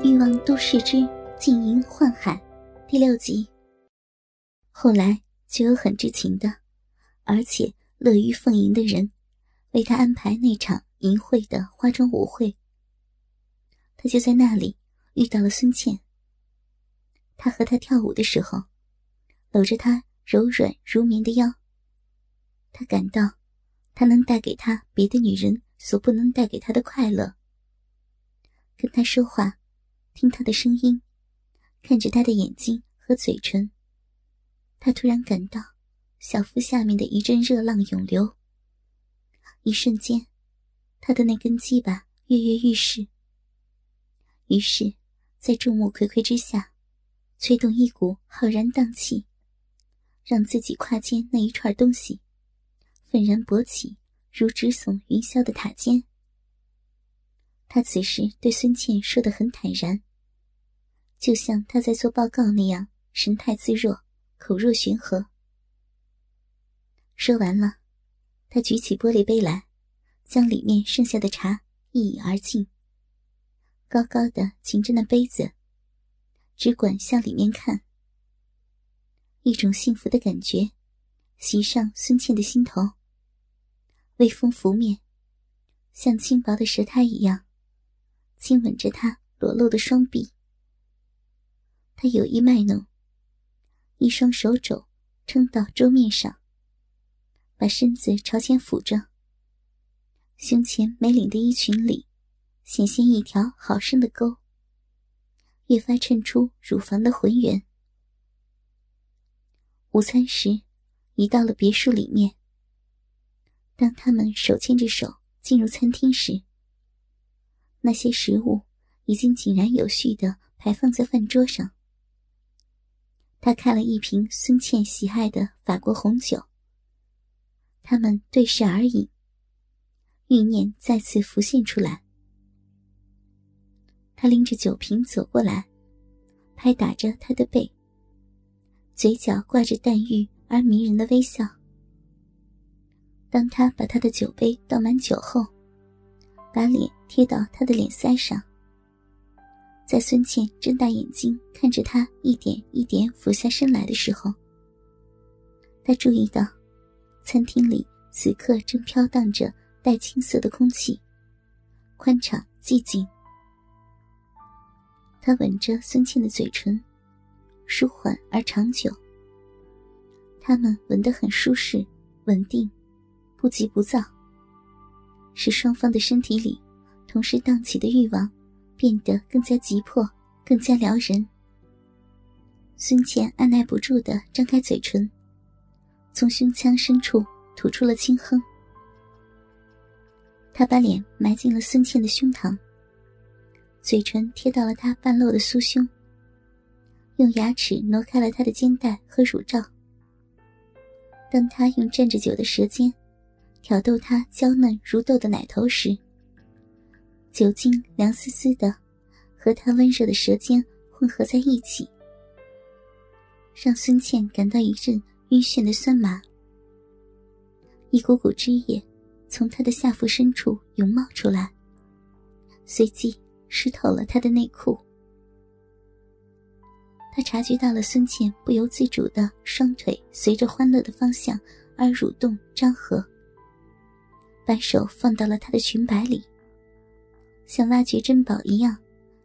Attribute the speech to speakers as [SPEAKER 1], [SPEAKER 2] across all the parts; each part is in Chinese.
[SPEAKER 1] 《欲望都市之禁淫幻海》第六集。后来就有很知情的，而且乐于奉迎的人，为他安排那场淫秽的化妆舞会。他就在那里遇到了孙茜。他和她跳舞的时候，搂着她柔软如棉的腰。他感到，他能带给他别的女人所不能带给他的快乐。跟他说话。听他的声音，看着他的眼睛和嘴唇，他突然感到小腹下面的一阵热浪涌流。一瞬间，他的那根鸡巴跃跃欲试。于是，在众目睽睽之下，催动一股浩然荡气，让自己胯间那一串东西愤然勃起，如直耸云霄的塔尖。他此时对孙茜说的很坦然，就像他在做报告那样，神态自若，口若悬河。说完了，他举起玻璃杯来，将里面剩下的茶一饮而尽。高高的擎着那杯子，只管向里面看。一种幸福的感觉袭上孙茜的心头，微风拂面，像轻薄的舌苔一样。亲吻着她裸露的双臂，他有意卖弄，一双手肘撑到桌面上，把身子朝前俯着，胸前没领的衣裙里显现一条好深的沟，越发衬出乳房的浑圆。午餐时，已到了别墅里面。当他们手牵着手进入餐厅时，那些食物已经井然有序的排放在饭桌上。他开了一瓶孙茜喜爱的法国红酒。他们对视而饮，欲念再次浮现出来。他拎着酒瓶走过来，拍打着他的背，嘴角挂着淡玉而迷人的微笑。当他把他的酒杯倒满酒后，把脸贴到他的脸腮上，在孙茜睁大眼睛看着他一点一点俯下身来的时候，他注意到，餐厅里此刻正飘荡着带青色的空气，宽敞寂静。他吻着孙茜的嘴唇，舒缓而长久。他们吻得很舒适、稳定，不急不躁。使双方的身体里同时荡起的欲望变得更加急迫，更加撩人。孙茜按耐不住的张开嘴唇，从胸腔深处吐出了轻哼。他把脸埋进了孙茜的胸膛，嘴唇贴到了她半露的酥胸，用牙齿挪开了她的肩带和乳罩。当他用蘸着酒的舌尖。挑逗她娇嫩如豆的奶头时，酒精凉丝丝的，和他温热的舌尖混合在一起，让孙茜感到一阵晕眩的酸麻。一股股汁液从她的下腹深处涌冒出来，随即湿透了她的内裤。他察觉到了孙茜不由自主的双腿随着欢乐的方向而蠕动张合。把手放到了她的裙摆里，像挖掘珍宝一样，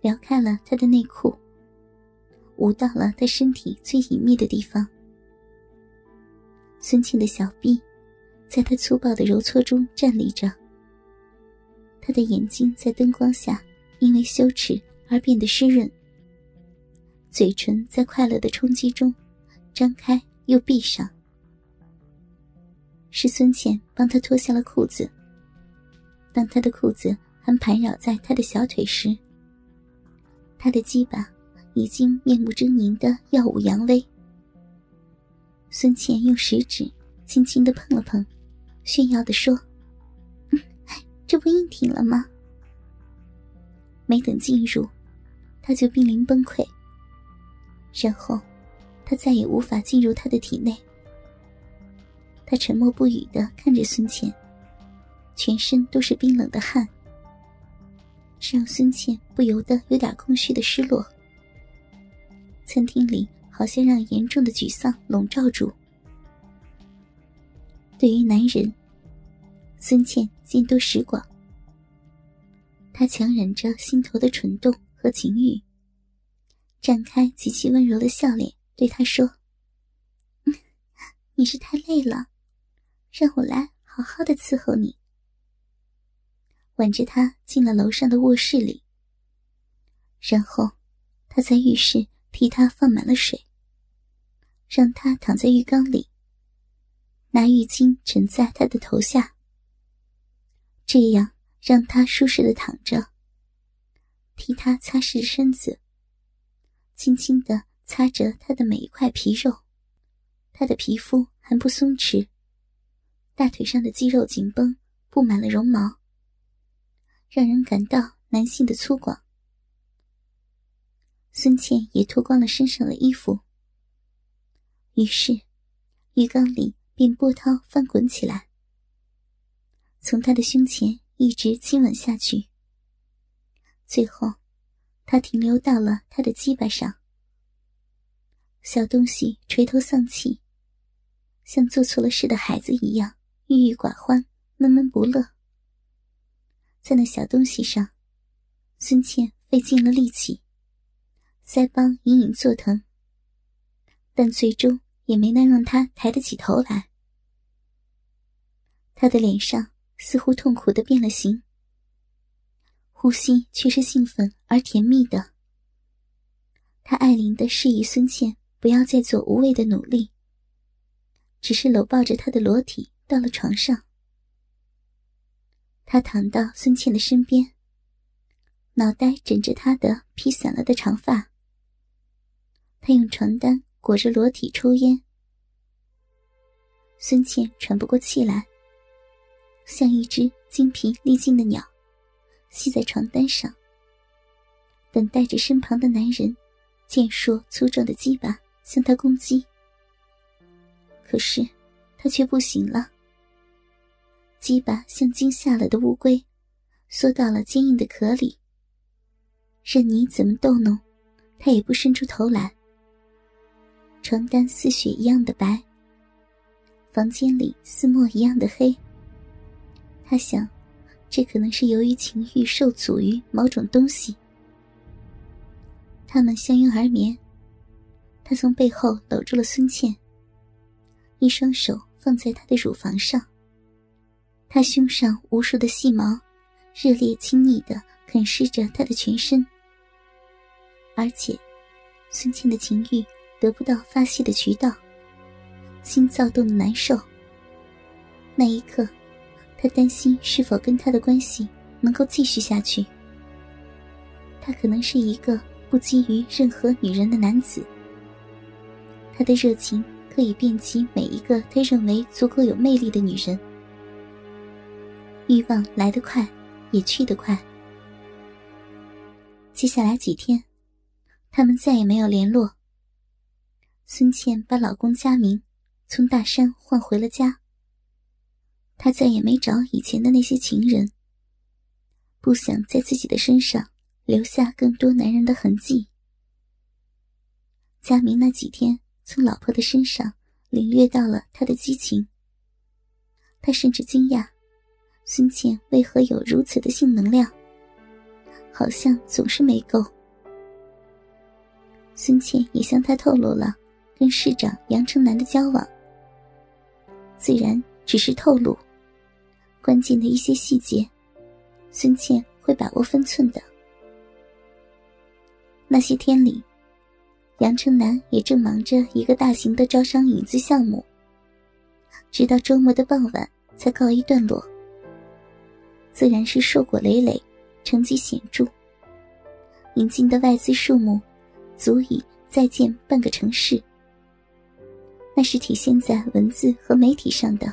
[SPEAKER 1] 撩开了他的内裤，捂到了他身体最隐秘的地方。孙茜的小臂，在他粗暴的揉搓中站立着。他的眼睛在灯光下因为羞耻而变得湿润，嘴唇在快乐的冲击中张开又闭上。是孙茜帮他脱下了裤子。当他的裤子还盘绕在他的小腿时，他的鸡巴已经面目狰狞的耀武扬威。孙茜用食指轻轻的碰了碰，炫耀的说：“这不硬挺了吗？”没等进入，他就濒临崩溃。然后，他再也无法进入他的体内。他沉默不语的看着孙茜，全身都是冰冷的汗。这让孙茜不由得有点空虚的失落。餐厅里好像让严重的沮丧笼罩住。对于男人，孙茜见多识广。她强忍着心头的蠢动和情欲，展开极其温柔的笑脸，对他说：“ 你是太累了，让我来好好的伺候你。”挽着他进了楼上的卧室里，然后他在浴室替他放满了水，让他躺在浴缸里。拿浴巾枕在他的头下，这样让他舒适的躺着。替他擦拭身子，轻轻的擦着他的每一块皮肉。他的皮肤还不松弛，大腿上的肌肉紧绷，布满了绒毛，让人感到男性的粗犷。孙茜也脱光了身上的衣服，于是浴缸里。便波涛翻滚起来，从他的胸前一直亲吻下去。最后，他停留到了他的鸡巴上。小东西垂头丧气，像做错了事的孩子一样郁郁寡欢、闷闷不乐。在那小东西上，孙茜费尽了力气，腮帮隐隐作疼，但最终也没能让他抬得起头来。他的脸上似乎痛苦的变了形，呼吸却是兴奋而甜蜜的。他爱怜的示意孙茜不要再做无谓的努力，只是搂抱着他的裸体到了床上。他躺到孙茜的身边，脑袋枕着她的披散了的长发。他用床单裹着裸体抽烟，孙茜喘不过气来。像一只精疲力尽的鸟，系在床单上，等待着身旁的男人健硕粗壮的鸡巴向他攻击。可是，他却不行了。鸡巴像惊吓了的乌龟，缩到了坚硬的壳里。任你怎么逗弄，他也不伸出头来。床单似雪一样的白，房间里似墨一样的黑。他想，这可能是由于情欲受阻于某种东西。他们相拥而眠，他从背后搂住了孙茜，一双手放在她的乳房上。他胸上无数的细毛，热烈亲昵的啃噬着他的全身。而且，孙茜的情欲得不到发泄的渠道，心躁动的难受。那一刻。他担心是否跟他的关系能够继续下去。他可能是一个不基于任何女人的男子。他的热情可以遍及每一个他认为足够有魅力的女人。欲望来得快，也去得快。接下来几天，他们再也没有联络。孙茜把老公佳明从大山换回了家。他再也没找以前的那些情人，不想在自己的身上留下更多男人的痕迹。佳明那几天从老婆的身上领略到了他的激情，他甚至惊讶孙茜为何有如此的性能量，好像总是没够。孙茜也向他透露了跟市长杨成南的交往，自然只是透露。关键的一些细节，孙茜会把握分寸的。那些天里，杨成南也正忙着一个大型的招商引资项目，直到周末的傍晚才告一段落。自然是硕果累累，成绩显著。引进的外资数目，足以再建半个城市。那是体现在文字和媒体上的。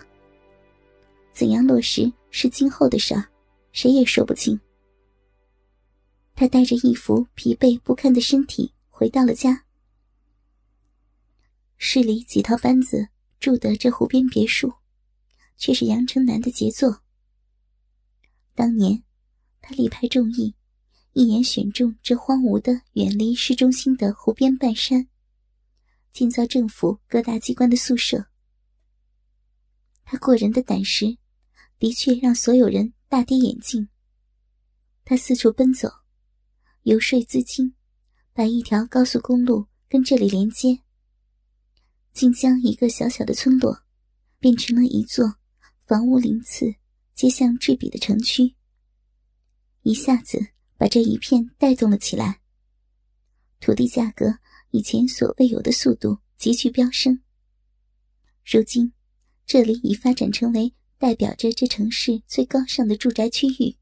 [SPEAKER 1] 怎样落实是今后的事儿，谁也说不清。他带着一副疲惫不堪的身体回到了家。市里几套班子住的这湖边别墅，却是杨成南的杰作。当年，他力排众议，一眼选中这荒芜的、远离市中心的湖边半山，建造政府各大机关的宿舍。他过人的胆识，的确让所有人大跌眼镜。他四处奔走，游说资金，把一条高速公路跟这里连接，竟将一个小小的村落变成了一座房屋鳞次、街巷栉比的城区，一下子。把这一片带动了起来，土地价格以前所未有的速度急剧飙升。如今，这里已发展成为代表着这城市最高尚的住宅区域。